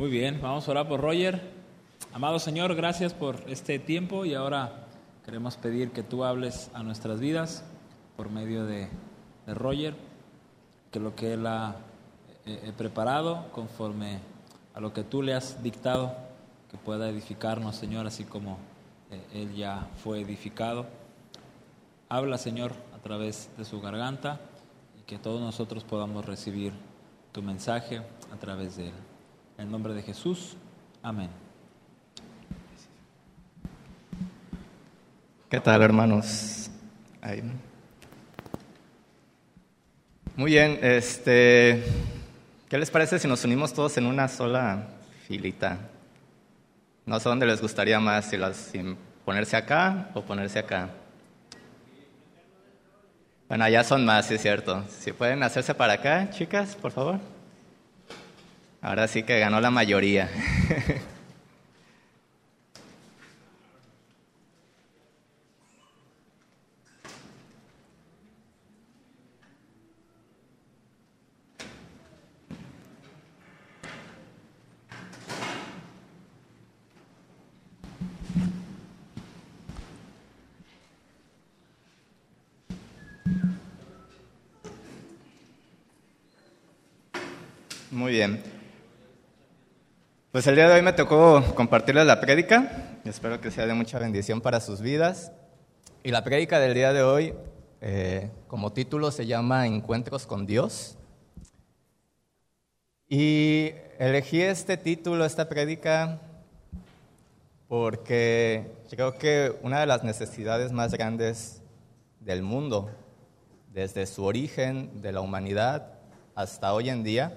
Muy bien, vamos a orar por Roger. Amado Señor, gracias por este tiempo y ahora queremos pedir que tú hables a nuestras vidas por medio de, Roger, que lo que él ha eh, eh, preparado conforme a lo que tú le has dictado, que pueda edificarnos, Señor, así como eh, él ya fue edificado. Habla, Señor, a través de su garganta y que todos nosotros podamos recibir tu mensaje a través de él. En el nombre de Jesús, amén. ¿Qué tal, hermanos? Muy bien, este, ¿qué les parece si nos unimos todos en una sola filita? No sé dónde les gustaría más, si, las, si ponerse acá o ponerse acá. Bueno, allá son más, es cierto. Si pueden hacerse para acá, chicas, por favor. Ahora sí que ganó la mayoría. Pues el día de hoy me tocó compartirles la prédica. Espero que sea de mucha bendición para sus vidas. Y la prédica del día de hoy, eh, como título, se llama Encuentros con Dios. Y elegí este título, esta prédica, porque creo que una de las necesidades más grandes del mundo, desde su origen de la humanidad hasta hoy en día,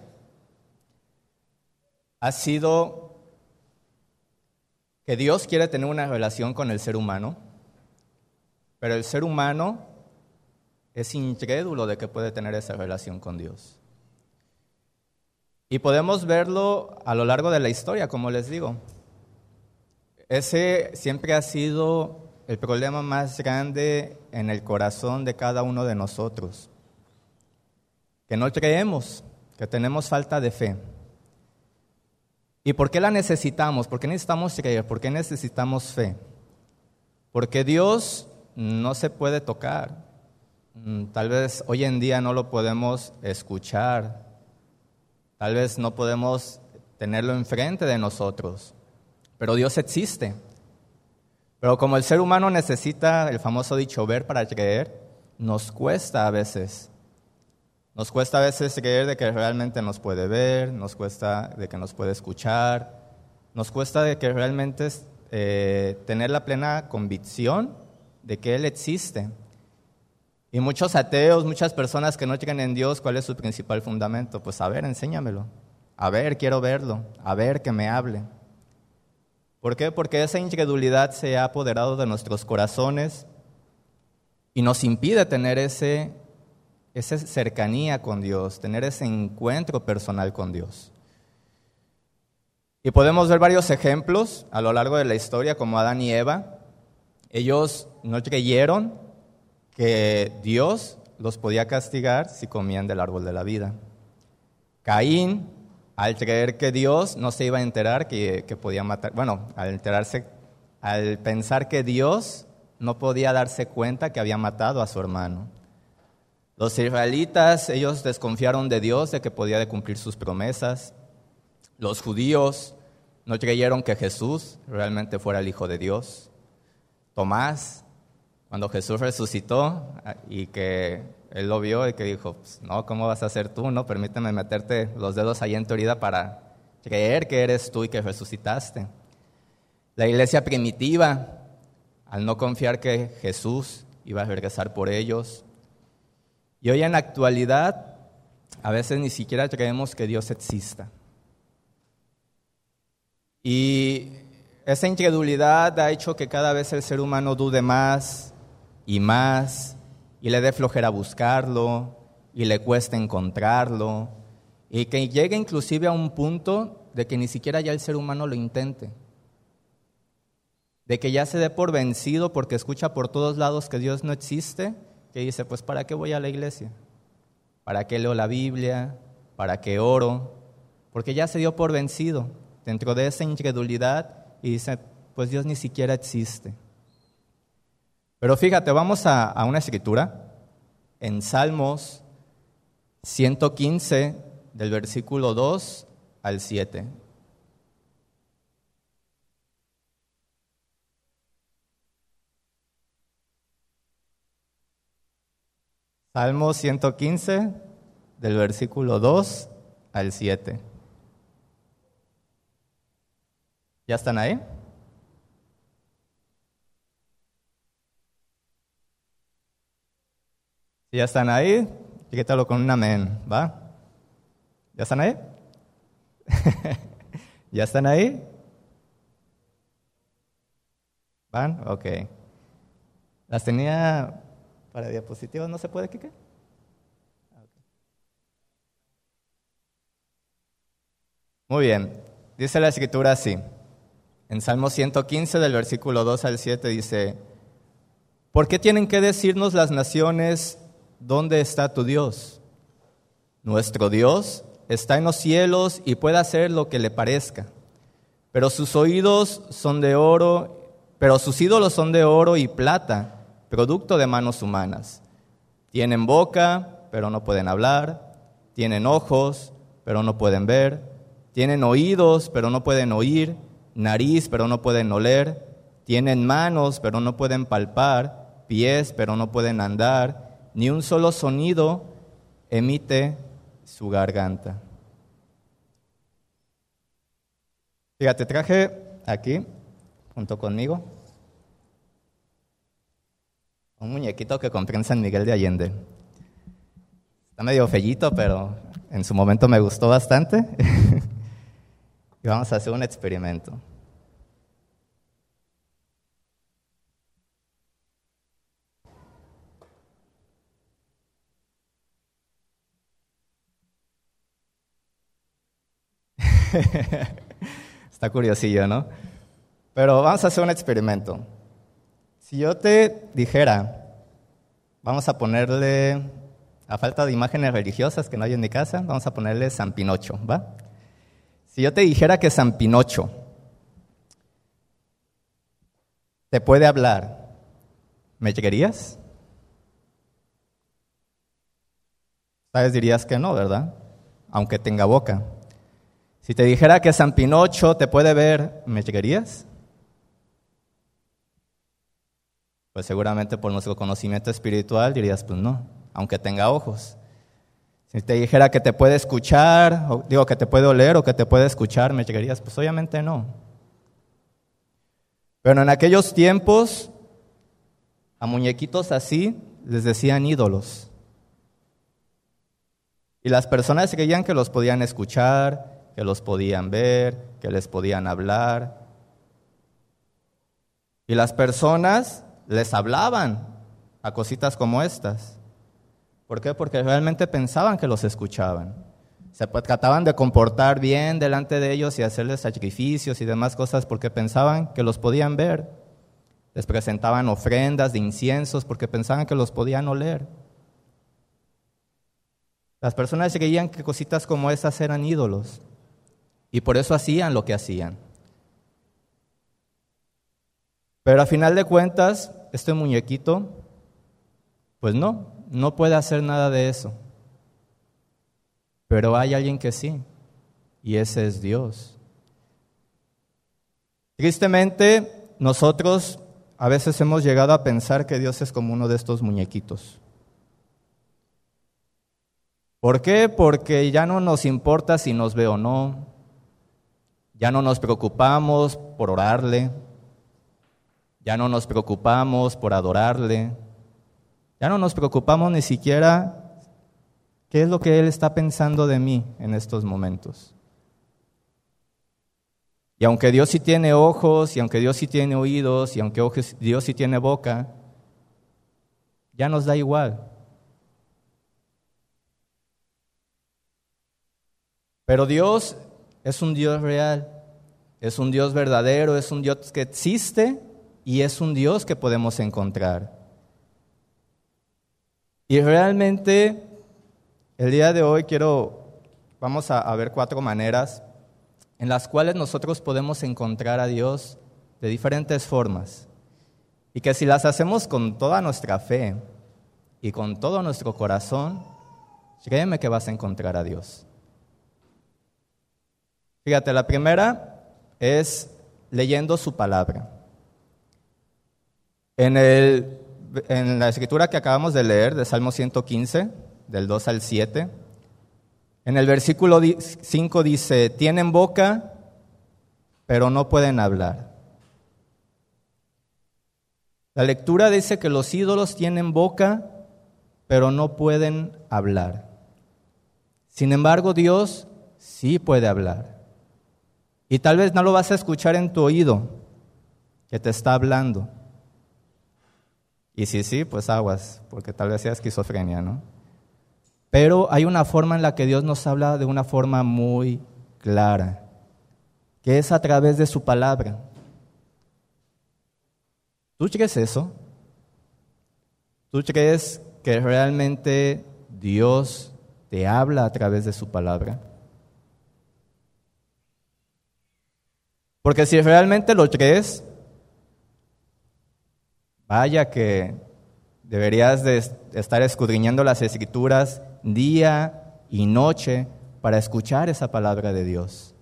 ha sido que Dios quiere tener una relación con el ser humano, pero el ser humano es incrédulo de que puede tener esa relación con Dios. Y podemos verlo a lo largo de la historia, como les digo. Ese siempre ha sido el problema más grande en el corazón de cada uno de nosotros. Que no creemos, que tenemos falta de fe. ¿Y por qué la necesitamos? ¿Por qué necesitamos creer? ¿Por qué necesitamos fe? Porque Dios no se puede tocar. Mm, tal vez hoy en día no lo podemos escuchar. Tal vez no podemos tenerlo enfrente de nosotros. Pero Dios existe. Pero como el ser humano necesita el famoso dicho ver para creer, nos cuesta a veces. Nos cuesta a veces creer de que realmente nos puede ver, nos cuesta de que nos puede escuchar, nos cuesta de que realmente eh, tener la plena convicción de que Él existe. Y muchos ateos, muchas personas que no creen en Dios, ¿cuál es su principal fundamento? Pues a ver, enséñamelo. A ver, quiero verlo. A ver, que me hable. ¿Por qué? Porque esa incredulidad se ha apoderado de nuestros corazones y nos impide tener ese esa cercanía con Dios, tener ese encuentro personal con Dios. Y podemos ver varios ejemplos a lo largo de la historia, como Adán y Eva. Ellos no creyeron que Dios los podía castigar si comían del árbol de la vida. Caín, al creer que Dios no se iba a enterar que, podía matar, bueno, al enterarse, al pensar que Dios no podía darse cuenta que había matado a su hermano. Los israelitas, ellos desconfiaron de Dios, de que podía cumplir sus promesas. Los judíos no creyeron que Jesús realmente fuera el Hijo de Dios. Tomás, cuando Jesús resucitó y que él lo vio y que dijo, pues, no, ¿cómo vas a ser tú? No, permíteme meterte los dedos ahí en tu herida para creer que eres tú y que resucitaste. La iglesia primitiva, al no confiar que Jesús iba a regresar por ellos, y hoy en la actualidad, a veces ni siquiera creemos que Dios exista. Y esa incredulidad ha hecho que cada vez el ser humano dude más y más, y le dé flojera buscarlo, y le cueste encontrarlo, y que llegue inclusive a un punto de que ni siquiera ya el ser humano lo intente, de que ya se dé por vencido porque escucha por todos lados que Dios no existe que dice, pues ¿para qué voy a la iglesia? ¿Para qué leo la Biblia? ¿Para qué oro? Porque ya se dio por vencido. dentro de esa incredulidad y dicen, pues Dios ni siquiera existe. Pero fíjate, vamos a una escritura en Salmos 115, del versículo 2 al 7. Salmo 115, del versículo 2 al 7. ¿Ya están ahí? Si ya están ahí, quítalo con un amén, ¿va? ¿Ya están ahí? ¿Ya están ahí? ¿Van? Ok. Las tenía para diapositivas, ¿no se puede, Kike? Muy bien. Dice la escritura así. En Salmo 115, del versículo 2 al 7, dice, ¿por qué tienen que decirnos las naciones dónde está tu Dios? Nuestro Dios está en los cielos y puede hacer lo que le parezca. Pero sus oídos son de oro, pero sus ídolos son de oro y plata, producto de manos humanas. Tienen boca, pero no pueden hablar. Tienen ojos, pero no pueden ver. Tienen oídos, pero no pueden oír. Nariz, pero no pueden oler. Tienen manos, pero no pueden palpar. Pies, pero no pueden andar. Ni un solo sonido emite su garganta. Fíjate, traje aquí, junto conmigo, un muñequito que compré en San Miguel de Allende. Está medio fellito, pero en su momento me gustó bastante. y vamos a hacer un experimento. Está curiosillo, ¿no? Pero vamos a hacer un experimento. Si yo te dijera, vamos a ponerle, a falta de imágenes religiosas que no hay en mi casa, vamos a ponerle San Pinocho, ¿va? Si yo te dijera que San Pinocho te puede hablar, ¿me llegarías? Sabes, dirías que no, ¿verdad? Aunque tenga boca. Si te dijera que San Pinocho te puede ver, ¿me llegarías? Pues seguramente por nuestro conocimiento espiritual dirías, pues no, aunque tenga ojos. Si te dijera que te puede escuchar, o digo que te puede oler o que te puede escuchar, ¿me llegarías? Pues obviamente no. Pero en aquellos tiempos, a muñequitos así les decían ídolos. Y las personas creían que los podían escuchar, que los podían ver, que les podían hablar. Y las personas les hablaban a cositas como estas. ¿Por qué? Porque realmente pensaban que los escuchaban. Se trataban de comportar bien delante de ellos y hacerles sacrificios y demás cosas porque pensaban que los podían ver. Les presentaban ofrendas de inciensos porque pensaban que los podían oler. Las personas creían que cositas como esas eran ídolos. Y por eso hacían lo que hacían. Pero a final de cuentas, este muñequito, pues no, no puede hacer nada de eso. Pero hay alguien que sí, y ese es Dios. Tristemente, nosotros a veces hemos llegado a pensar que Dios es como uno de estos muñequitos. ¿Por qué? Porque ya no nos importa si nos ve o no, ya no nos preocupamos por orarle, ya no nos preocupamos por adorarle, ya no nos preocupamos ni siquiera qué es lo que Él está pensando de mí en estos momentos. Y aunque Dios sí tiene ojos, y aunque Dios sí tiene oídos, y aunque Dios sí tiene boca, ya nos da igual. Pero Dios es un Dios real. Es un Dios verdadero, es un Dios que existe y es un Dios que podemos encontrar. Y realmente el día de hoy quiero, vamos a, ver cuatro maneras en las cuales nosotros podemos encontrar a Dios de diferentes formas. Y que si las hacemos con toda nuestra fe y con todo nuestro corazón, créeme que vas a encontrar a Dios. Fíjate, la primera es leyendo su palabra. En, el, en la escritura que acabamos de leer, de Salmo 115, del 2 al 7, en el versículo 5 dice, tienen boca, pero no pueden hablar. La lectura dice que los ídolos tienen boca, pero no pueden hablar. Sin embargo, Dios sí puede hablar. Y tal vez no lo vas a escuchar en tu oído, que te está hablando. Y si sí, pues aguas, porque tal vez sea esquizofrenia, ¿no? Pero hay una forma en la que Dios nos habla de una forma muy clara, que es a través de su palabra. ¿Tú crees eso? ¿Tú crees que realmente Dios te habla a través de su palabra? Porque si realmente lo crees, vaya que deberías de estar escudriñando las escrituras día y noche para escuchar esa palabra de Dios.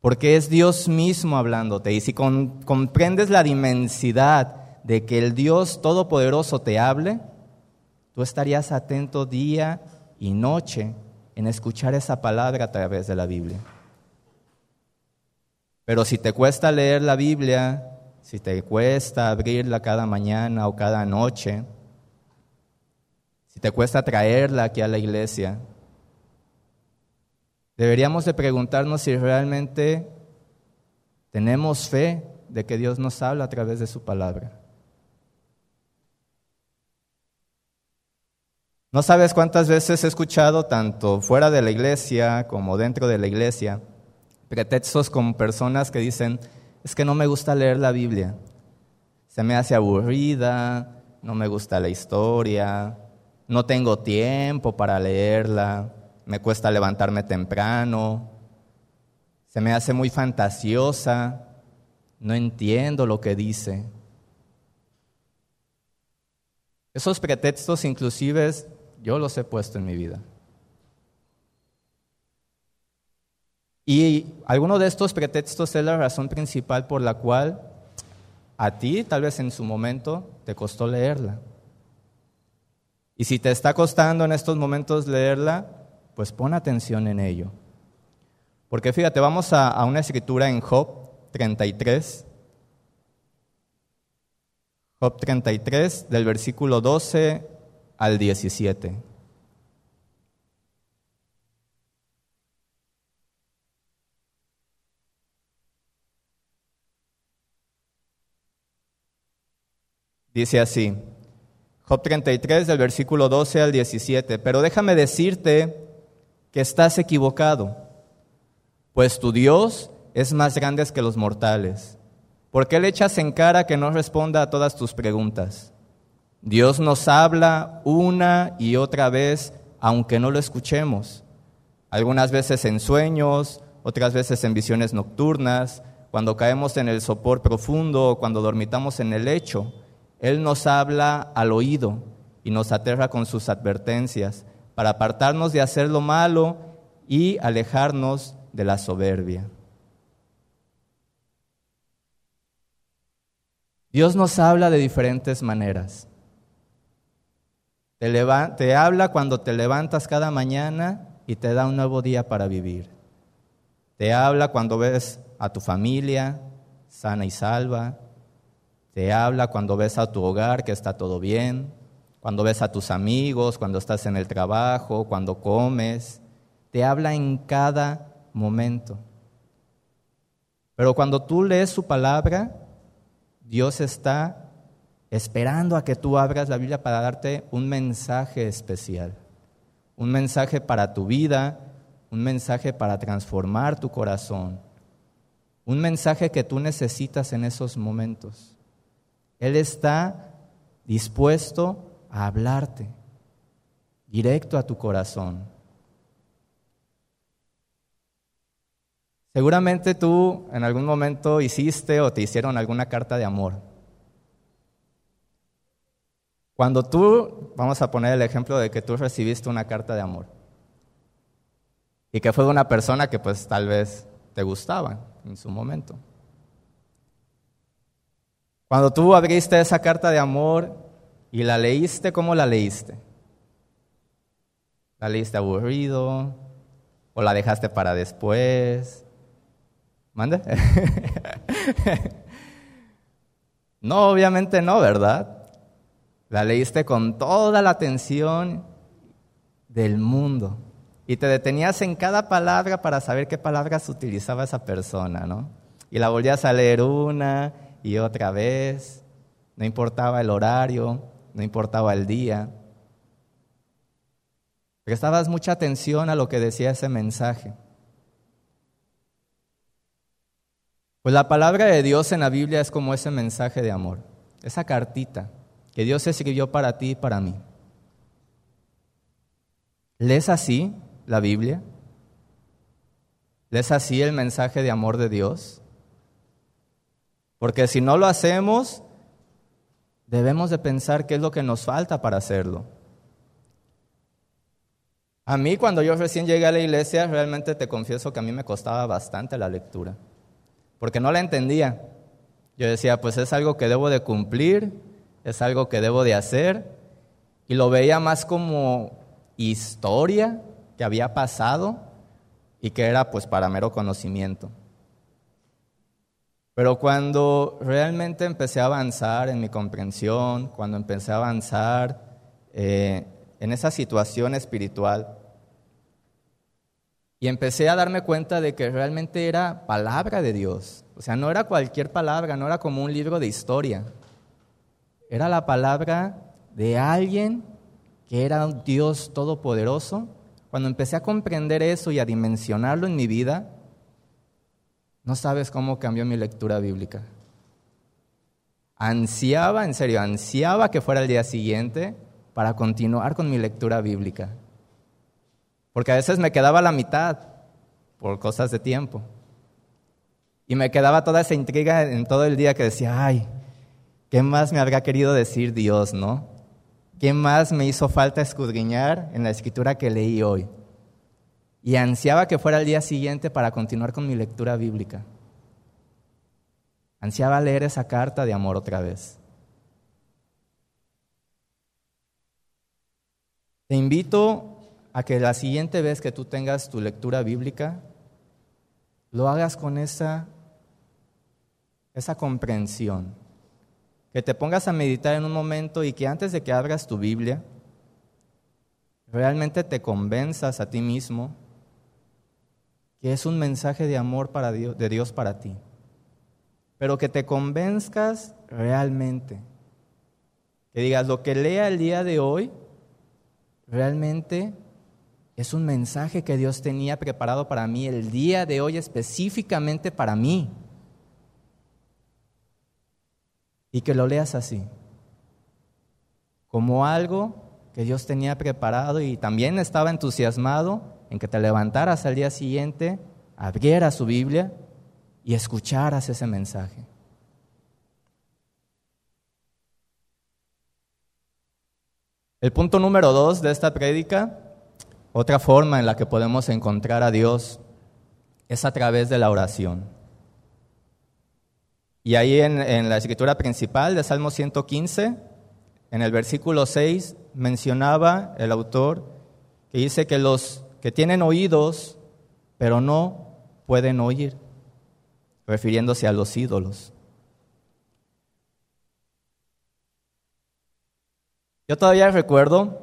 Porque es Dios mismo hablándote. Y si comprendes la dimensidad de que el Dios Todopoderoso te hable, tú estarías atento día y noche en escuchar esa palabra a través de la Biblia. Pero si te cuesta leer la Biblia, si te cuesta abrirla cada mañana o cada noche, si te cuesta traerla aquí a la iglesia, deberíamos de preguntarnos si realmente tenemos fe de que Dios nos habla a través de su palabra. No sabes cuántas veces he escuchado, tanto fuera de la iglesia como dentro de la iglesia, pretextos con personas que dicen, es que no me gusta leer la Biblia, se me hace aburrida, no me gusta la historia, no tengo tiempo para leerla, me cuesta levantarme temprano, se me hace muy fantasiosa, no entiendo lo que dice. Esos pretextos inclusive yo los he puesto en mi vida. Y alguno de estos pretextos es la razón principal por la cual a ti, tal vez en su momento, te costó leerla. Y si te está costando en estos momentos leerla, pues pon atención en ello. Porque fíjate, vamos a, una escritura en Job 33. Job 33, del versículo 12 al 17. Dice así, Job 33 del versículo 12 al 17. Pero déjame decirte que estás equivocado, pues tu Dios es más grande que los mortales. ¿Por qué le echas en cara que no responda a todas tus preguntas? Dios nos habla una y otra vez, aunque no lo escuchemos. Algunas veces en sueños, otras veces en visiones nocturnas, cuando caemos en el sopor profundo o cuando dormitamos en el lecho. Él nos habla al oído y nos aterra con sus advertencias para apartarnos de hacer lo malo y alejarnos de la soberbia. Dios nos habla de diferentes maneras. Te, habla cuando te levantas cada mañana y te da un nuevo día para vivir. Te habla cuando ves a tu familia sana y salva. Te habla cuando ves a tu hogar que está todo bien, cuando ves a tus amigos, cuando estás en el trabajo, cuando comes. Te habla en cada momento. Pero cuando tú lees su palabra, Dios está esperando a que tú abras la Biblia para darte un mensaje especial, un mensaje para tu vida, un mensaje para transformar tu corazón, un mensaje que tú necesitas en esos momentos. Él está dispuesto a hablarte directo a tu corazón. Seguramente tú en algún momento hiciste o te hicieron alguna carta de amor. Cuando tú, vamos a poner el ejemplo de que tú recibiste una carta de amor y que fue de una persona que pues tal vez te gustaba en su momento. Cuando tú abriste esa carta de amor y la leíste, ¿cómo la leíste? ¿La leíste aburrido? ¿O la dejaste para después? ¿Mande? no, obviamente no, ¿verdad? La leíste con toda la atención del mundo y te detenías en cada palabra para saber qué palabras utilizaba esa persona, ¿no? Y la volvías a leer una y otra vez, no importaba el horario, no importaba el día. Prestabas mucha atención a lo que decía ese mensaje. Pues la palabra de Dios en la Biblia es como ese mensaje de amor, esa cartita que Dios escribió para ti y para mí. ¿Lees así la Biblia? ¿Lees así el mensaje de amor de Dios? Porque si no lo hacemos, debemos de pensar qué es lo que nos falta para hacerlo. A mí cuando yo recién llegué a la iglesia, realmente te confieso que a mí me costaba bastante la lectura, porque no la entendía. Yo decía, pues es algo que debo de cumplir, es algo que debo de hacer, y lo veía más como historia que había pasado y que era pues para mero conocimiento. Pero cuando realmente empecé a avanzar en mi comprensión, cuando empecé a avanzar eh, en esa situación espiritual, y empecé a darme cuenta de que realmente era palabra de Dios. O sea, no era cualquier palabra, no era como un libro de historia. Era la palabra de alguien que era un Dios todopoderoso cuando empecé a comprender eso y a dimensionarlo en mi vida, no sabes cómo cambió mi lectura bíblica. Ansiaba, en serio, ansiaba que fuera el día siguiente para continuar con mi lectura bíblica. Porque a veces me quedaba la mitad por cosas de tiempo. Y me quedaba toda esa intriga en todo el día que decía, ay, ¿qué más me habría querido decir Dios, no? ¿Qué más me hizo falta escudriñar en la escritura que leí hoy? Y ansiaba que fuera el día siguiente para continuar con mi lectura bíblica. Ansiaba leer esa carta de amor otra vez. Te invito a que la siguiente vez que tú tengas tu lectura bíblica, lo hagas con esa, esa comprensión que te pongas a meditar en un momento y que antes de que abras tu Biblia, realmente te convenzas a ti mismo que es un mensaje de amor para Dios, de Dios para ti. Pero que te convenzcas realmente. Que digas, lo que lea el día de hoy, realmente es un mensaje que Dios tenía preparado para mí el día de hoy específicamente para mí. y que lo leas así, como algo que Dios tenía preparado y también estaba entusiasmado en que te levantaras al día siguiente, abrieras su Biblia y escucharas ese mensaje. El punto número dos de esta prédica, otra forma en la que podemos encontrar a Dios, es a través de la oración. Y ahí en, la escritura principal de Salmo 115, en el versículo 6, mencionaba el autor que dice que los que tienen oídos, pero no pueden oír, refiriéndose a los ídolos. Yo todavía recuerdo,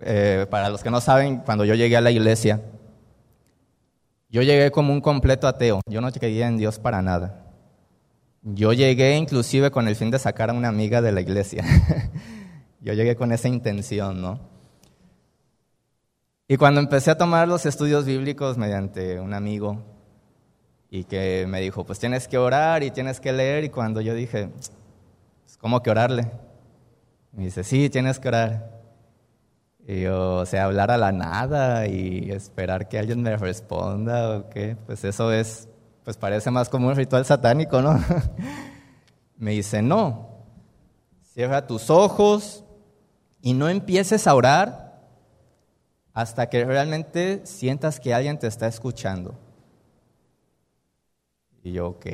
eh, para los que no saben, cuando yo llegué a la iglesia, yo llegué como un completo ateo, yo no creía en Dios para nada. Yo llegué inclusive con el fin de sacar a una amiga de la iglesia. Yo llegué con esa intención, ¿no? Y cuando empecé a tomar los estudios bíblicos mediante un amigo y que me dijo, pues tienes que orar y tienes que leer, y cuando yo dije, pues, ¿cómo que orarle? Me dice, sí, tienes que orar. Y yo, o sea, hablar a la nada y esperar que alguien me responda o qué, pues eso es, pues parece más como un ritual satánico, ¿no? me dice, no, cierra tus ojos y no empieces a orar hasta que realmente sientas que alguien te está escuchando. Y yo, ok.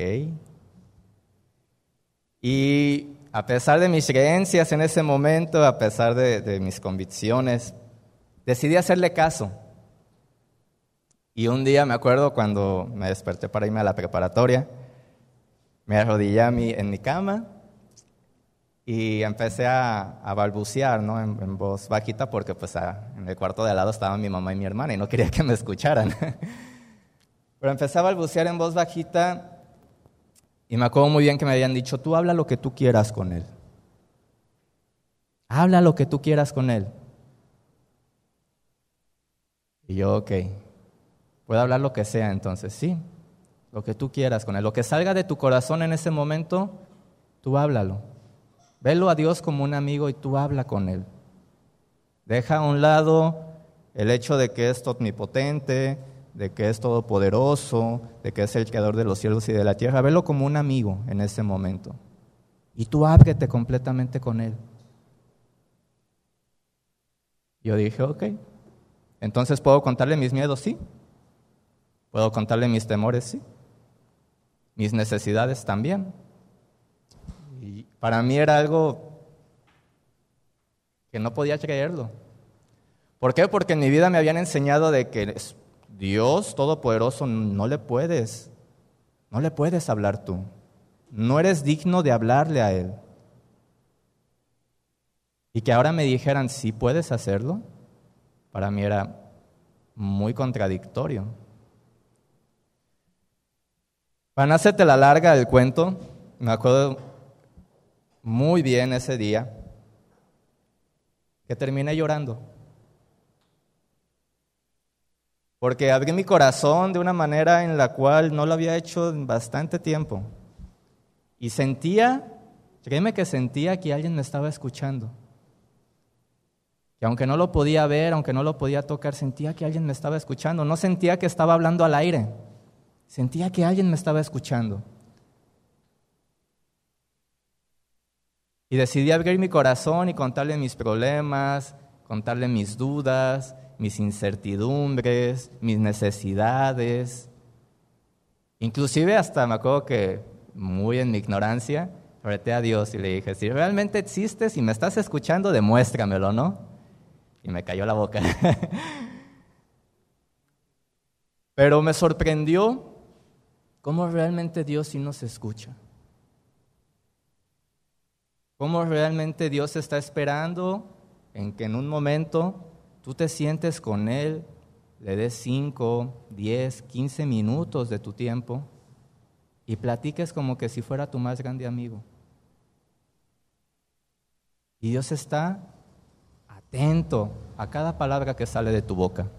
Y a pesar de mis creencias en ese momento, a pesar de, mis convicciones, decidí hacerle caso. Y un día me acuerdo cuando me desperté para irme a la preparatoria, me arrodillé en mi cama y empecé a, balbucear ¿no? en, voz bajita porque pues en el cuarto de al lado estaban mi mamá y mi hermana y no quería que me escucharan. Pero empecé a balbucear en voz bajita y me acuerdo muy bien que me habían dicho, tú habla lo que tú quieras con él. Habla lo que tú quieras con él. Y yo, ok, puedo hablar lo que sea entonces, sí, lo que tú quieras con él. Lo que salga de tu corazón en ese momento, tú háblalo. Velo a Dios como un amigo y tú habla con él. Deja a un lado el hecho de que es omnipotente, de que es todopoderoso, de que es el creador de los cielos y de la tierra. Velo como un amigo en ese momento. Y tú ábrete completamente con él. Yo dije, ok. Entonces puedo contarle mis miedos, sí. Puedo contarle mis temores, sí. Mis necesidades también. Para mí era algo que no podía creerlo. ¿Por qué? Porque en mi vida me habían enseñado de que Dios Todopoderoso no le puedes, no le puedes hablar tú. No eres digno de hablarle a Él. Y que ahora me dijeran, sí puedes hacerlo, para mí era muy contradictorio. Para no hacerte la larga del cuento, me acuerdo muy bien ese día que terminé llorando. Porque abrí mi corazón de una manera en la cual no lo había hecho en bastante tiempo. Y sentía, créeme que sentía que alguien me estaba escuchando. Que aunque no lo podía ver, aunque no lo podía tocar, sentía que alguien me estaba escuchando. No sentía que estaba hablando al aire. Sentía que alguien me estaba escuchando. Y decidí abrir mi corazón y contarle mis problemas, contarle mis dudas, mis incertidumbres, mis necesidades. Inclusive hasta me acuerdo que muy en mi ignorancia, reté a Dios y le dije, si realmente existes y me estás escuchando, demuéstramelo, ¿no? Y me cayó la boca. Pero me sorprendió cómo realmente Dios sí nos escucha. Cómo realmente Dios está esperando en que en un momento tú te sientes con Él, le des 5, 10, 15 minutos de tu tiempo y platiques como que si fuera tu más grande amigo. Y Dios está atento a cada palabra que sale de tu boca.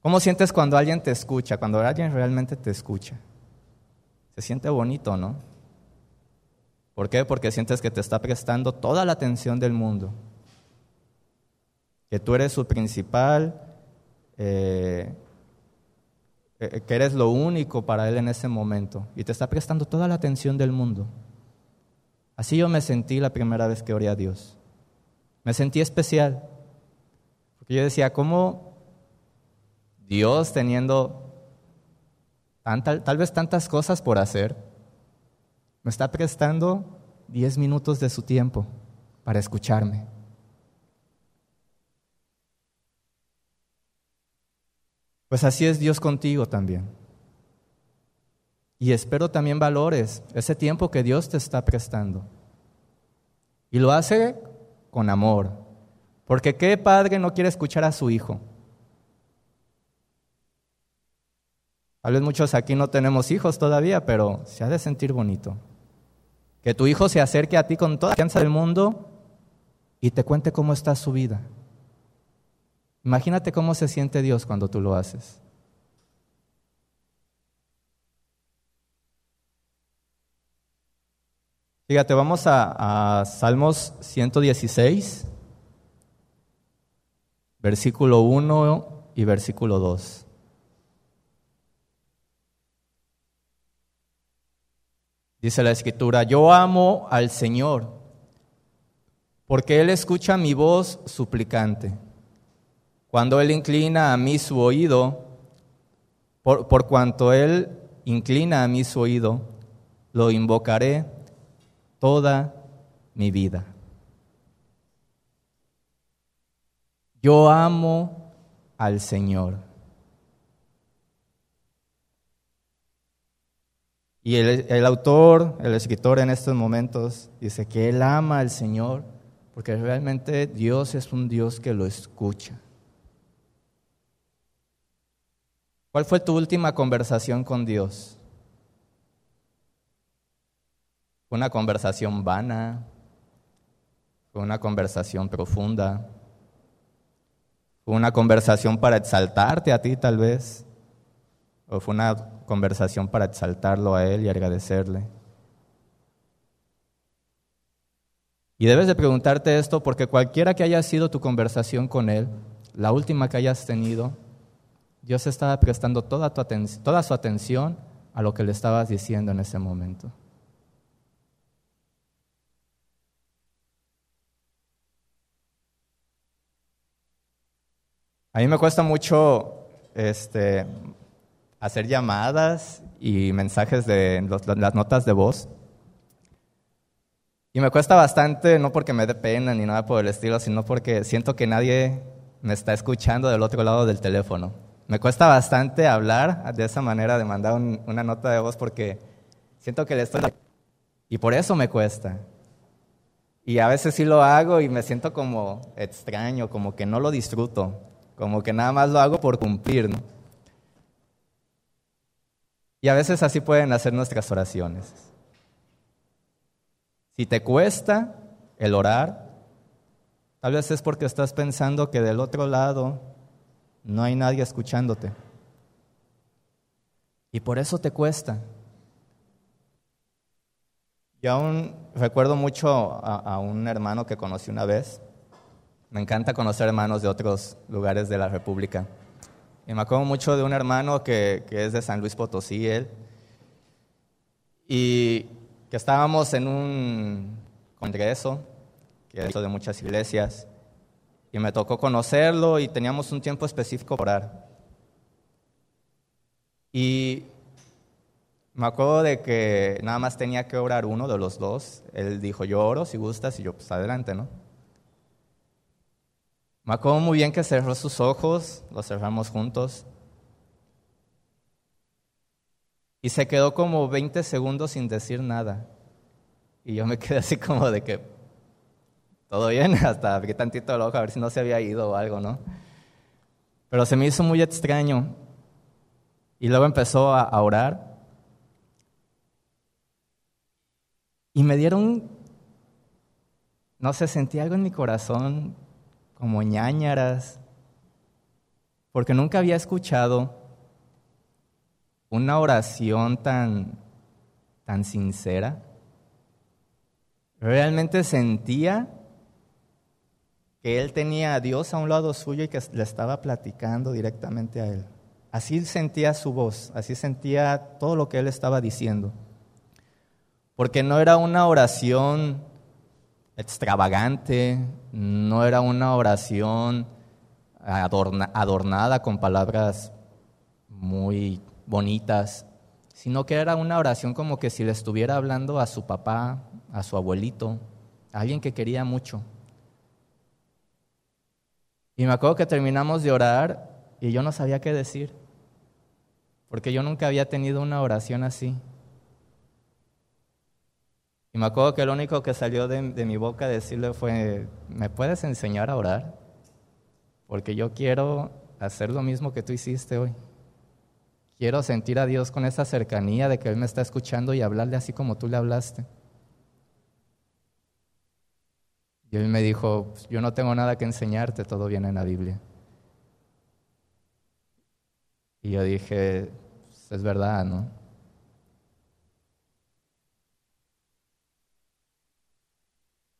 ¿Cómo sientes cuando alguien te escucha, cuando alguien realmente te escucha? Se siente bonito, ¿no? ¿Por qué? Porque sientes que te está prestando toda la atención del mundo que tú eres su principal, eh, eh, que eres lo único para Él en ese momento y te está prestando toda la atención del mundo. Así yo me sentí la primera vez que oré a Dios. Me sentí especial, porque yo decía, ¿cómo Dios teniendo tal vez tantas cosas por hacer, me está prestando diez minutos de su tiempo para escucharme? Pues así es Dios contigo también. Y espero también valores ese tiempo que Dios te está prestando. Y lo hace con amor. Porque ¿qué padre no quiere escuchar a su hijo? Tal vez muchos aquí no tenemos hijos todavía, pero se ha de sentir bonito. Que tu hijo se acerque a ti con toda la confianza del mundo y te cuente cómo está su vida. Imagínate cómo se siente Dios cuando tú lo haces. Fíjate, vamos a, Salmos 116. versículo 1 y versículo 2. Dice la escritura, yo amo al Señor, porque Él escucha mi voz suplicante. Cuando Él inclina a mí su oído, por, cuanto Él inclina a mí su oído, lo invocaré toda mi vida. Yo amo al Señor. Y el, autor, el escritor en estos momentos dice que él ama al Señor porque realmente Dios es un Dios que lo escucha. ¿Cuál fue tu última conversación con Dios? ¿Fue una conversación vana? ¿Fue una conversación profunda? ¿Fue una conversación para exaltarte a ti tal vez? ¿O fue una conversación para exaltarlo a Él y agradecerle? Y debes de preguntarte esto porque cualquiera que haya sido tu conversación con Él, la última que hayas tenido, Dios estaba prestando toda, tu toda su atención a lo que le estabas diciendo en ese momento. A mí me cuesta mucho este, hacer llamadas y mensajes de las notas de voz. Y me cuesta bastante, no porque me dé pena ni nada por el estilo, sino porque siento que nadie me está escuchando del otro lado del teléfono. Me cuesta bastante hablar de esa manera, de mandar una nota de voz, porque siento que le estoy... Y por eso me cuesta. Y a veces sí lo hago y me siento como extraño, como que no lo disfruto, como que nada más lo hago por cumplir, ¿no? Y a veces así pueden hacer nuestras oraciones. Si te cuesta el orar, tal vez es porque estás pensando que del otro lado no hay nadie escuchándote. Y por eso te cuesta. Yo aún recuerdo mucho a, un hermano que conocí una vez. Me encanta conocer hermanos de otros lugares de la República. Y me acuerdo mucho de un hermano que, es de San Luis Potosí, él, y que estábamos en un congreso, que es de muchas iglesias, y me tocó conocerlo y teníamos un tiempo específico para orar. Y me acuerdo de que nada más tenía que orar uno de los dos. Él dijo, yo oro si gustas, y yo, pues adelante, ¿no? Me acuerdo muy bien que cerró sus ojos, los cerramos juntos. Y se quedó como 20 segundos sin decir nada. Y yo me quedé así como de que, todo bien, hasta abrí tantito el ojo a ver si no se había ido o algo, ¿no? Pero se me hizo muy extraño. Y luego empezó a, orar. Y me dieron, no sé, sentí algo en mi corazón como ñañaras, porque nunca había escuchado una oración tan, tan sincera. Realmente sentía que él tenía a Dios a un lado suyo y que le estaba platicando directamente a él. Así sentía su voz, así sentía todo lo que él estaba diciendo. Porque no era una oración extravagante, no era una oración adornada con palabras muy bonitas, sino que era una oración como que si le estuviera hablando a su papá, a su abuelito, a alguien que quería mucho. Y me acuerdo que terminamos de orar y yo no sabía qué decir, porque yo nunca había tenido una oración así. Y me acuerdo que lo único que salió de, mi boca decirle fue, ¿me puedes enseñar a orar? Porque yo quiero hacer lo mismo que tú hiciste hoy. Quiero sentir a Dios con esa cercanía de que Él me está escuchando y hablarle así como tú le hablaste. Y Él me dijo, yo no tengo nada que enseñarte, todo viene en la Biblia. Y yo dije, pues, es verdad, ¿no?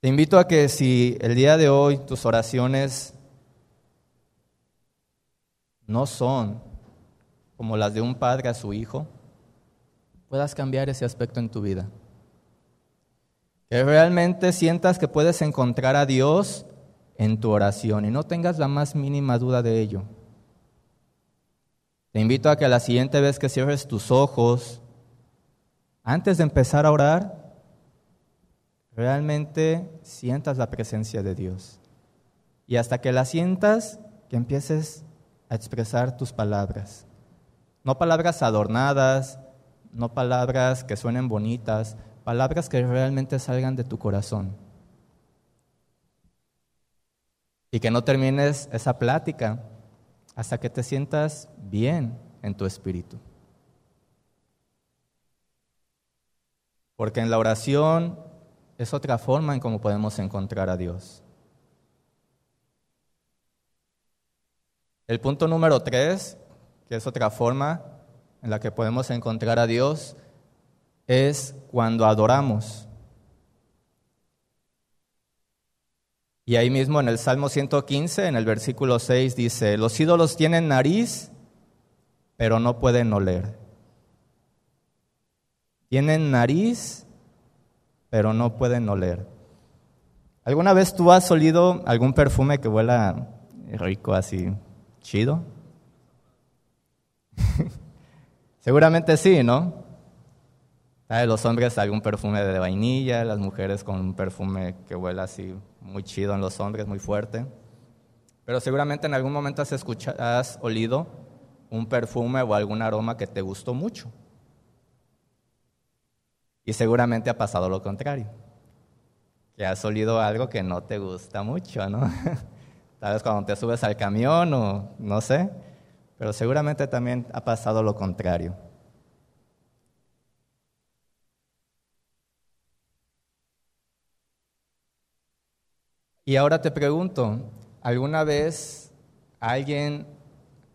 Te invito a que si el día de hoy tus oraciones no son como las de un padre a su hijo, puedas cambiar ese aspecto en tu vida. Que realmente sientas que puedes encontrar a Dios en tu oración y no tengas la más mínima duda de ello. Te invito a que la siguiente vez que cierres tus ojos, antes de empezar a orar, realmente sientas la presencia de Dios. Y hasta que la sientas, que empieces a expresar tus palabras. No palabras adornadas, no palabras que suenen bonitas, palabras que realmente salgan de tu corazón. Y que no termines esa plática hasta que te sientas bien en tu espíritu. Porque en la oración es otra forma en cómo podemos encontrar a Dios. El punto número tres, que es otra forma en la que podemos encontrar a Dios, es cuando adoramos. Y ahí mismo en el Salmo 115, en el versículo 6, dice, los ídolos tienen nariz, pero no pueden oler. Tienen nariz, pero no pueden oler. ¿Alguna vez tú has olido algún perfume que huela rico así, chido? Seguramente sí, ¿no? Los hombres algún perfume de vainilla, las mujeres con un perfume que huela así muy chido en los hombres, muy fuerte. Pero seguramente en algún momento has, escuchado, has olido un perfume o algún aroma que te gustó mucho. Y seguramente ha pasado lo contrario, que has olido algo que no te gusta mucho, ¿no? Tal vez cuando te subes al camión o no sé, pero seguramente también ha pasado lo contrario. Y ahora te pregunto, ¿alguna vez alguien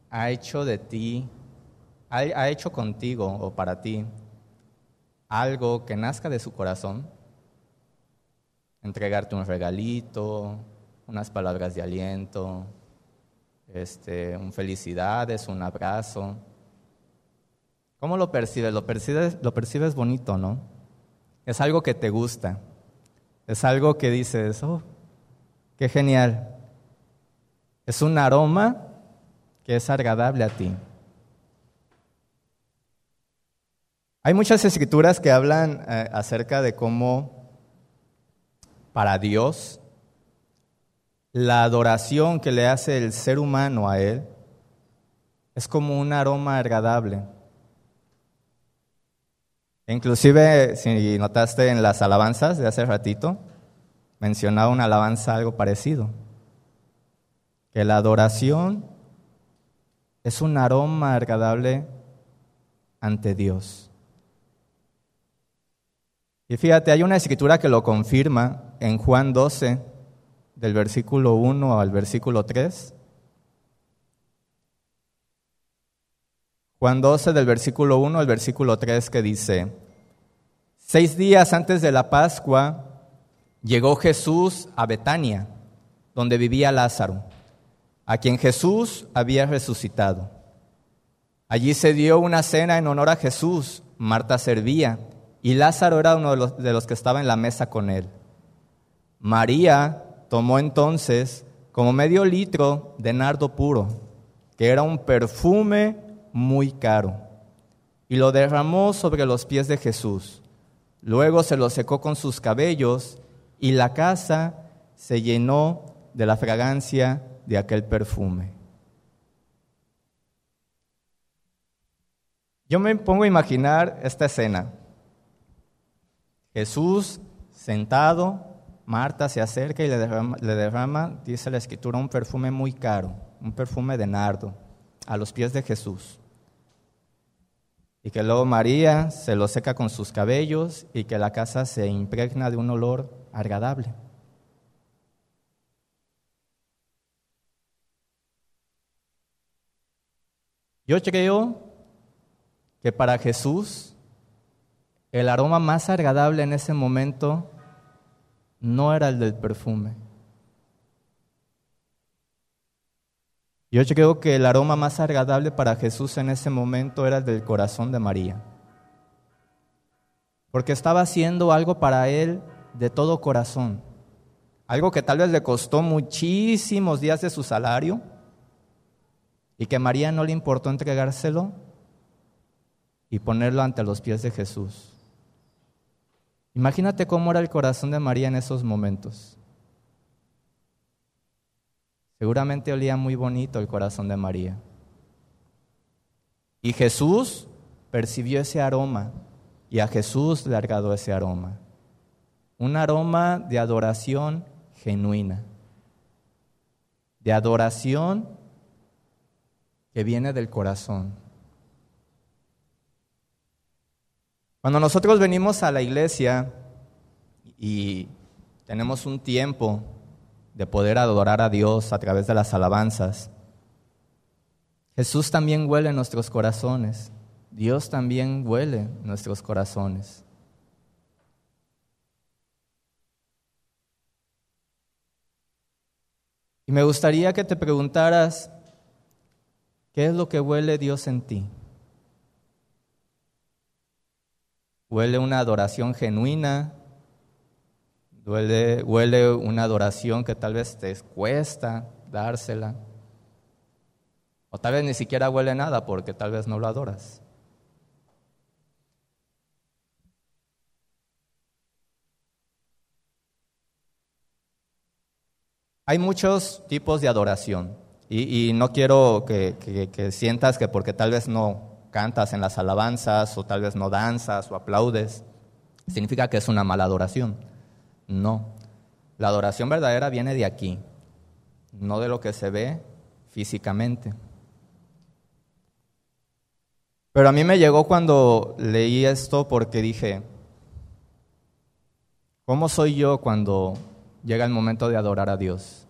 ha hecho de ti, ha, hecho contigo o para ti algo que nazca de su corazón? Entregarte un regalito, unas palabras de aliento, este, un felicidades, un abrazo. ¿Cómo lo percibes? Lo percibes, lo percibes bonito, ¿no? Es algo que te gusta. Es algo que dices, oh, Qué genial. Es un aroma que es agradable a ti. Hay muchas escrituras que hablan eh, acerca de cómo para Dios la adoración que le hace el ser humano a Él es como un aroma agradable. Inclusive, si notaste en las alabanzas de hace ratito, mencionaba una alabanza algo parecido, que la adoración es un aroma agradable ante Dios. Y fíjate, hay una escritura que lo confirma en Juan 12, del versículo 1 al versículo 3. Juan 12, del versículo 1 al versículo 3, que dice, seis días antes de la Pascua, Llegó Jesús a Betania, donde vivía Lázaro, a quien Jesús había resucitado. Allí se dio una cena en honor a Jesús. Marta servía y Lázaro era uno de los, de los que estaba en la mesa con él. María tomó entonces como medio litro de nardo puro, que era un perfume muy caro, y lo derramó sobre los pies de Jesús. Luego se lo secó con sus cabellos y la casa se llenó de la fragancia de aquel perfume. Yo me pongo a imaginar esta escena. Jesús sentado, Marta se acerca y le derrama, le derrama, dice la escritura, un perfume muy caro, un perfume de nardo, a los pies de Jesús. Y que luego María se lo seca con sus cabellos y que la casa se impregna de un olor agradable. Yo creo que para Jesús el aroma más agradable en ese momento no era el del perfume. Yo creo que el aroma más agradable para Jesús en ese momento era el del corazón de María. Porque estaba haciendo algo para él de todo corazón. Algo que tal vez le costó muchísimos días de su salario y que María no le importó entregárselo y ponerlo ante los pies de Jesús. Imagínate cómo era el corazón de María en esos momentos. Seguramente olía muy bonito el corazón de María. Y Jesús percibió ese aroma y a Jesús le agradó ese aroma. Un aroma de adoración genuina, de adoración que viene del corazón. Cuando nosotros venimos a la iglesia y tenemos un tiempo de poder adorar a Dios a través de las alabanzas. Jesús también huele en nuestros corazones. Dios también huele en nuestros corazones. Y me gustaría que te preguntaras, ¿qué es lo que huele Dios en ti? ¿Huele una adoración genuina? Huele, huele una adoración que tal vez te cuesta dársela. O tal vez ni siquiera huele nada porque tal vez no lo adoras. Hay muchos tipos de adoración y, no quiero que sientas que porque tal vez no cantas en las alabanzas o tal vez no danzas o aplaudes, significa que es una mala adoración. No. La adoración verdadera viene de aquí, no de lo que se ve físicamente. Pero a mí me llegó cuando leí esto porque dije, ¿cómo soy yo cuando llega el momento de adorar a Dios?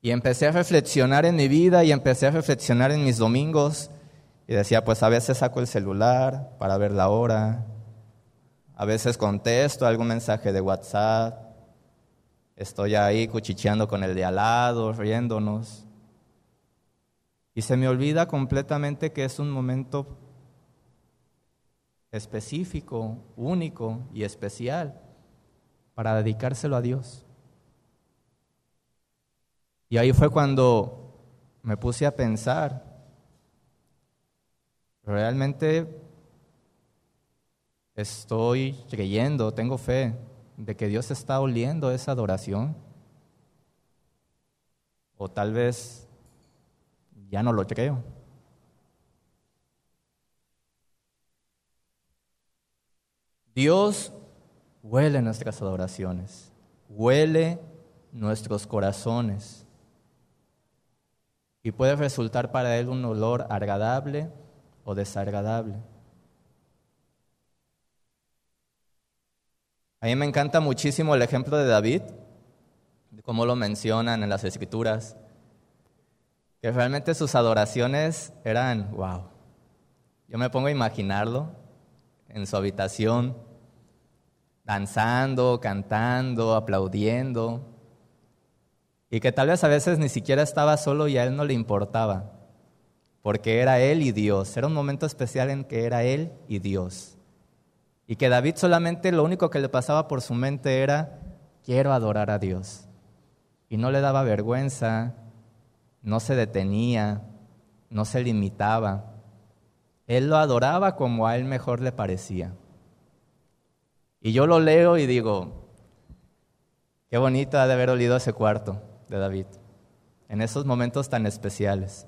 Y empecé a reflexionar en mi vida y empecé a reflexionar en mis domingos y decía, pues a veces saco el celular para ver la hora, a veces contesto algún mensaje de WhatsApp. Estoy ahí cuchicheando con el de al lado, riéndonos. Y se me olvida completamente que es un momento específico, único y especial para dedicárselo a Dios. Y ahí fue cuando me puse a pensar, realmente estoy creyendo, tengo fe de que Dios está oliendo esa adoración. O tal vez ya no lo creo. Dios huele nuestras adoraciones, huele nuestros corazones y puede resultar para Él un olor agradable o desagradable. A mí me encanta muchísimo el ejemplo de David, de cómo lo mencionan en las escrituras, que realmente sus adoraciones eran, wow. Yo me pongo a imaginarlo en su habitación, danzando, cantando, aplaudiendo, y que tal vez a veces ni siquiera estaba solo y a él no le importaba, porque era él y Dios, era un momento especial en que era él y Dios. Y que David solamente lo único que le pasaba por su mente era, quiero adorar a Dios. Y no le daba vergüenza, no se detenía, no se limitaba. Él lo adoraba como a él mejor le parecía. Y yo lo leo y digo, qué bonito ha de haber olido ese cuarto de David, en esos momentos tan especiales.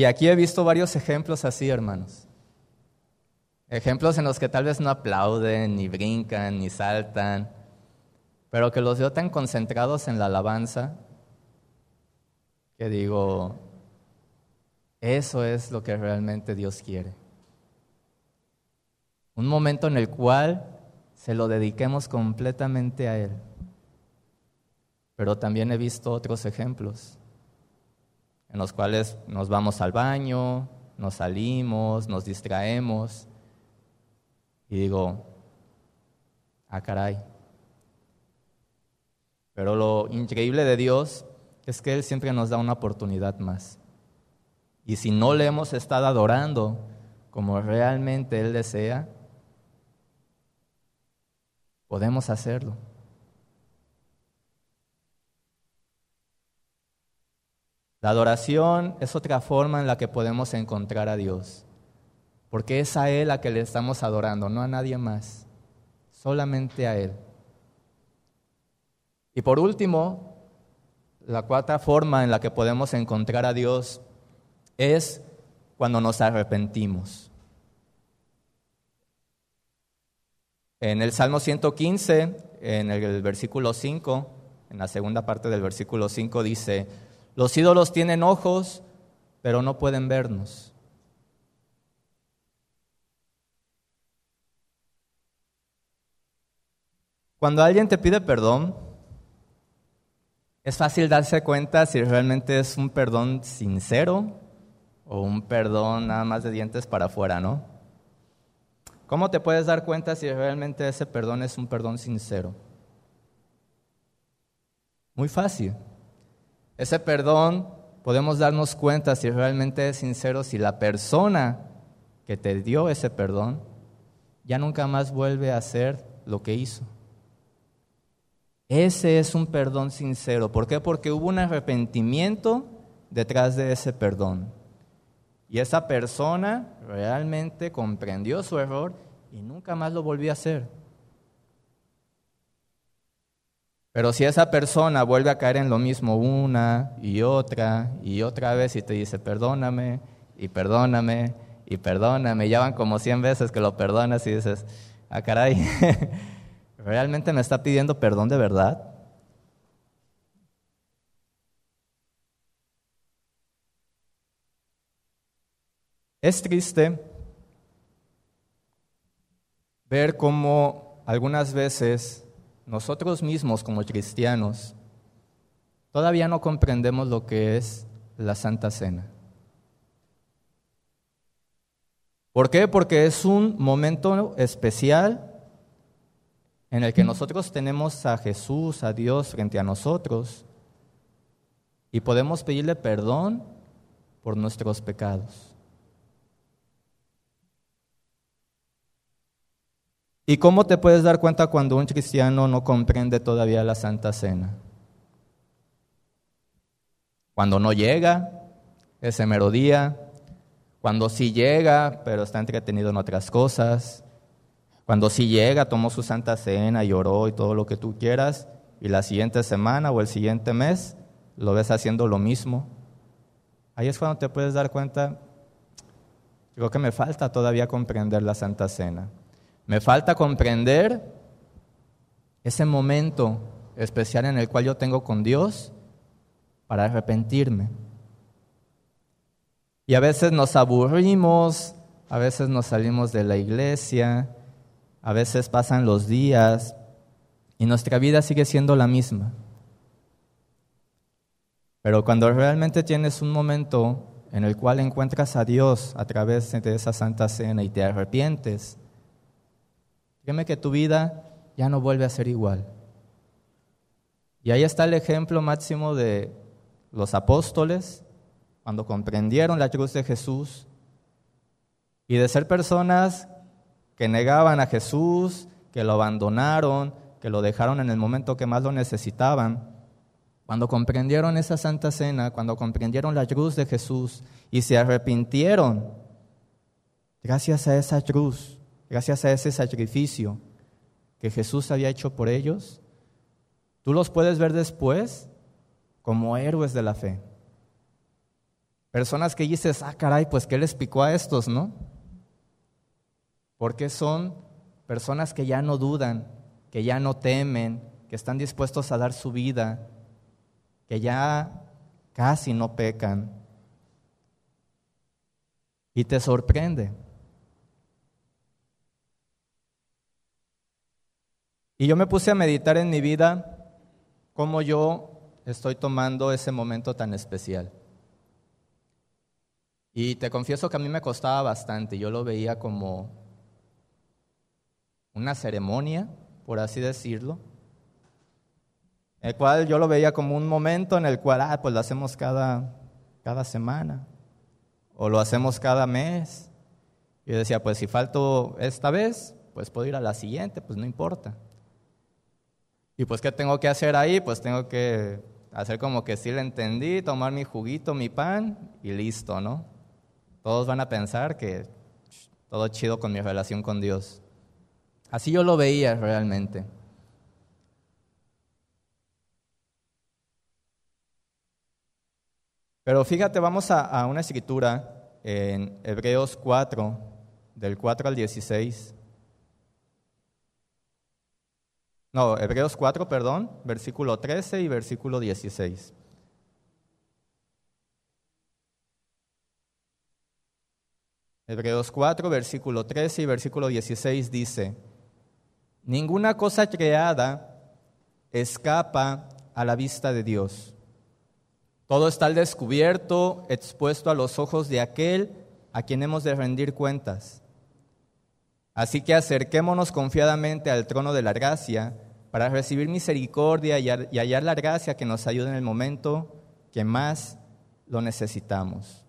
Y aquí he visto varios ejemplos así, hermanos. Ejemplos en los que tal vez no aplauden, ni brincan, ni saltan, pero que los veo tan concentrados en la alabanza que digo, eso es lo que realmente Dios quiere. Un momento en el cual se lo dediquemos completamente a Él. Pero también he visto otros ejemplos en los cuales nos vamos al baño, nos salimos, nos distraemos. Y digo, ah, caray, Pero lo increíble de Dios es que Él siempre nos da una oportunidad más. Y si no le hemos estado adorando como realmente Él desea, podemos hacerlo. La adoración es otra forma en la que podemos encontrar a Dios, porque es a Él a que le estamos adorando, no a nadie más, solamente a Él. Y por último, la cuarta forma en la que podemos encontrar a Dios es cuando nos arrepentimos. En el Salmo 115, en el versículo 5, en la segunda parte del versículo 5 dice, los ídolos tienen ojos, pero no pueden vernos. Cuando alguien te pide perdón, es fácil darse cuenta si realmente es un perdón sincero o un perdón nada más de dientes para afuera, ¿no? ¿Cómo te puedes dar cuenta si realmente ese perdón es un perdón sincero? Muy fácil. Ese perdón podemos darnos cuenta si realmente es sincero, si la persona que te dio ese perdón ya nunca más vuelve a hacer lo que hizo. Ese es un perdón sincero. ¿Por qué? Porque hubo un arrepentimiento detrás de ese perdón. Y esa persona realmente comprendió su error y nunca más lo volvió a hacer. Pero si esa persona vuelve a caer en lo mismo una y otra y otra vez y te dice perdóname y perdóname y perdóname, ya van como 100 veces que lo perdonas y dices, ah caray, ¿realmente me está pidiendo perdón de verdad? Es triste ver cómo algunas veces nosotros mismos como cristianos todavía no comprendemos lo que es la Santa Cena. ¿Por qué? Porque es un momento especial en el que nosotros tenemos a Jesús, a Dios frente a nosotros y podemos pedirle perdón por nuestros pecados. ¿Y cómo te puedes dar cuenta cuando un cristiano no comprende todavía la Santa Cena? Cuando no llega ese mero día, cuando sí llega, pero está entretenido en otras cosas, cuando sí llega, tomó su Santa Cena, lloró y todo lo que tú quieras, y la siguiente semana o el siguiente mes lo ves haciendo lo mismo. Ahí es cuando te puedes dar cuenta, creo que me falta todavía comprender la Santa Cena. Me falta comprender ese momento especial en el cual yo tengo con Dios para arrepentirme. Y a veces nos aburrimos, a veces nos salimos de la iglesia, a veces pasan los días y nuestra vida sigue siendo la misma. Pero cuando realmente tienes un momento en el cual encuentras a Dios a través de esa santa cena y te arrepientes, Créeme que tu vida ya no vuelve a ser igual. Y ahí está el ejemplo máximo de los apóstoles cuando comprendieron la cruz de Jesús y de ser personas que negaban a Jesús, que lo abandonaron, que lo dejaron en el momento que más lo necesitaban. Cuando comprendieron esa santa cena, cuando comprendieron la cruz de Jesús y se arrepintieron, gracias a esa cruz, gracias a ese sacrificio que Jesús había hecho por ellos, tú los puedes ver después como héroes de la fe. Personas que dices, ah, caray, pues ¿qué les picó a estos, no? Porque son personas que ya no dudan, que ya no temen, que están dispuestos a dar su vida, que ya casi no pecan. Y te sorprende Y yo me puse a meditar en mi vida cómo yo estoy tomando ese momento tan especial. Y te confieso que a mí me costaba bastante, yo lo veía como una ceremonia, por así decirlo. el cual yo lo veía como un momento en el cual, ah, pues lo hacemos cada, cada semana o lo hacemos cada mes. Yo decía, pues si falto esta vez, pues puedo ir a la siguiente, pues no importa. Y pues, ¿qué tengo que hacer ahí? Pues tengo que hacer como que sí le entendí, tomar mi juguito, mi pan y listo, ¿no? Todos van a pensar que todo chido con mi relación con Dios. Así yo lo veía realmente. Pero fíjate, vamos a, una escritura en Hebreos 4, del 4 al 16. No, Hebreos 4, perdón, versículo 13 y versículo 16. Hebreos 4, versículo 13 y versículo 16 dice, Ninguna cosa creada escapa a la vista de Dios todo está al descubierto, expuesto a los ojos de aquel a quien hemos de rendir cuentas. Así que acerquémonos confiadamente al trono de la gracia para recibir misericordia y hallar la gracia que nos ayude en el momento que más lo necesitamos.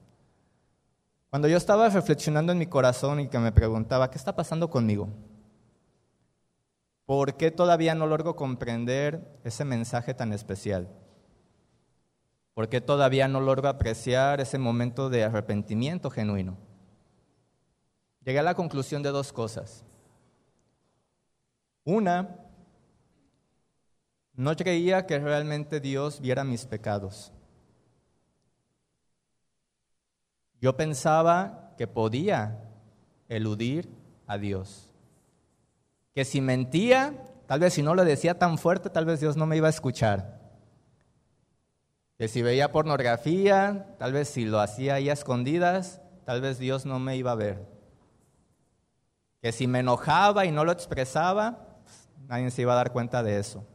Cuando yo estaba reflexionando en mi corazón y que me preguntaba, ¿qué está pasando conmigo? ¿Por qué todavía no logro comprender ese mensaje tan especial? ¿Por qué todavía no logro apreciar ese momento de arrepentimiento genuino? Llegué a la conclusión de dos cosas. Una, no creía que realmente Dios viera mis pecados. Yo pensaba que podía eludir a Dios. Que si mentía, tal vez si no lo decía tan fuerte, tal vez Dios no me iba a escuchar que si veía pornografía, tal vez si lo hacía ahí a escondidas, tal vez Dios no me iba a ver. Que si me enojaba y no lo expresaba, nadie se iba a dar cuenta de eso.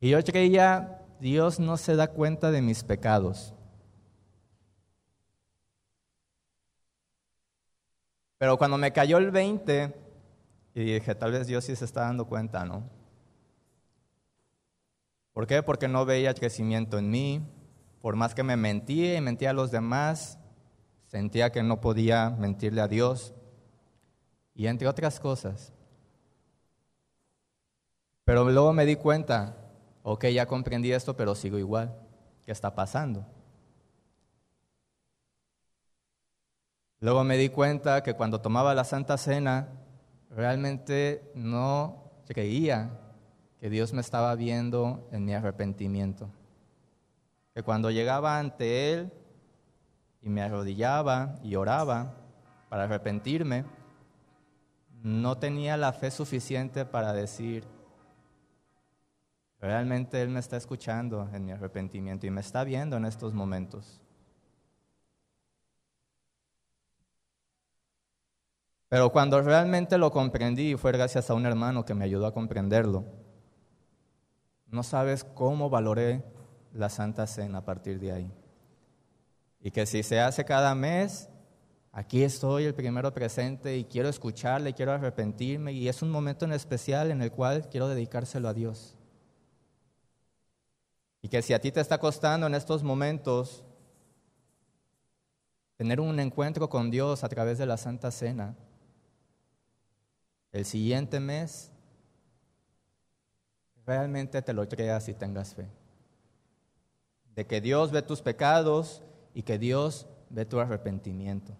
Y yo creía, Dios no se da cuenta de mis pecados. Pero cuando me cayó el 20, y dije, tal vez Dios sí se está dando cuenta, ¿no? ¿Por qué? Porque no veía crecimiento en mí. Por más que me mentía y mentía a los demás, sentía que no podía mentirle a Dios. Y entre otras cosas. Pero luego me di cuenta, ok, ya comprendí esto, pero sigo igual. ¿Qué está pasando? Luego me di cuenta que cuando tomaba la Santa Cena, realmente no creía que Dios me estaba viendo en mi arrepentimiento. Que cuando llegaba ante Él y me arrodillaba y oraba para arrepentirme, no tenía la fe suficiente para decir, realmente Él me está escuchando en mi arrepentimiento y me está viendo en estos momentos. Pero cuando realmente lo comprendí, fue gracias a un hermano que me ayudó a comprenderlo no sabes cómo valoré la Santa Cena a partir de ahí. Y que si se hace cada mes, aquí estoy el primero presente y quiero escucharle, quiero arrepentirme y es un momento en especial en el cual quiero dedicárselo a Dios. Y que si a ti te está costando en estos momentos tener un encuentro con Dios a través de la Santa Cena, el siguiente mes realmente te lo creas y tengas fe. De que Dios ve tus pecados y que Dios ve tu arrepentimiento.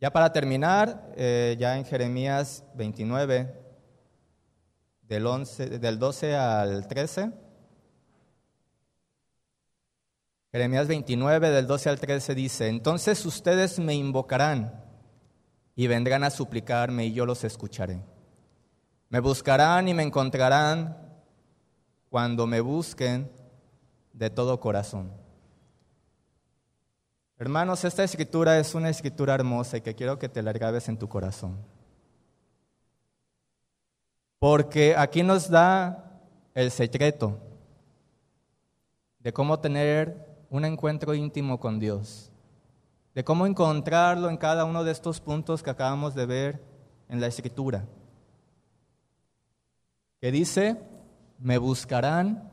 Ya para terminar, eh, ya en Jeremías 29, del, 11, del 12 al 13. Jeremías 29, del 12 al 13 dice, entonces ustedes me invocarán y vendrán a suplicarme y yo los escucharé. Me buscarán y me encontrarán cuando me busquen de todo corazón. Hermanos, esta escritura es una escritura hermosa y que quiero que te la grabes en tu corazón. Porque aquí nos da el secreto de cómo tener un encuentro íntimo con Dios, de cómo encontrarlo en cada uno de estos puntos que acabamos de ver en la escritura. que dice, me buscarán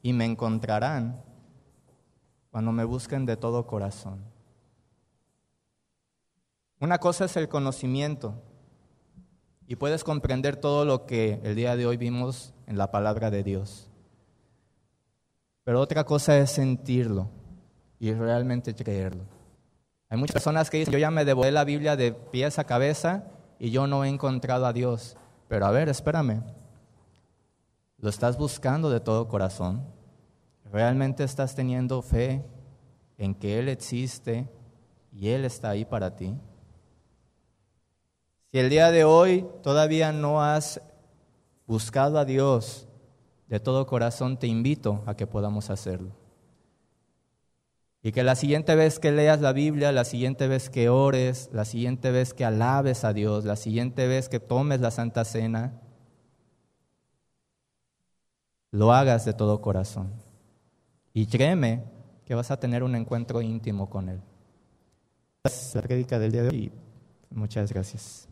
y me encontrarán cuando me busquen de todo corazón. Una cosa es el conocimiento y puedes comprender todo lo que el día de hoy vimos en la palabra de Dios. Pero otra cosa es sentirlo y realmente creerlo. Hay muchas personas que dicen, yo ya me devoré la Biblia de pies a cabeza y yo no he encontrado a Dios. Pero a ver, espérame. ¿Lo estás buscando de todo corazón? ¿Realmente estás teniendo fe en que Él existe y Él está ahí para ti? Si el día de hoy todavía no has buscado a Dios de todo corazón, te invito a que podamos hacerlo. Y que la siguiente vez que leas la Biblia, la siguiente vez que ores, la siguiente vez que alabes a Dios, la siguiente vez que tomes la Santa Cena, lo hagas de todo corazón. Y créeme que vas a tener un encuentro íntimo con Él. La predica del día de hoy. Muchas gracias.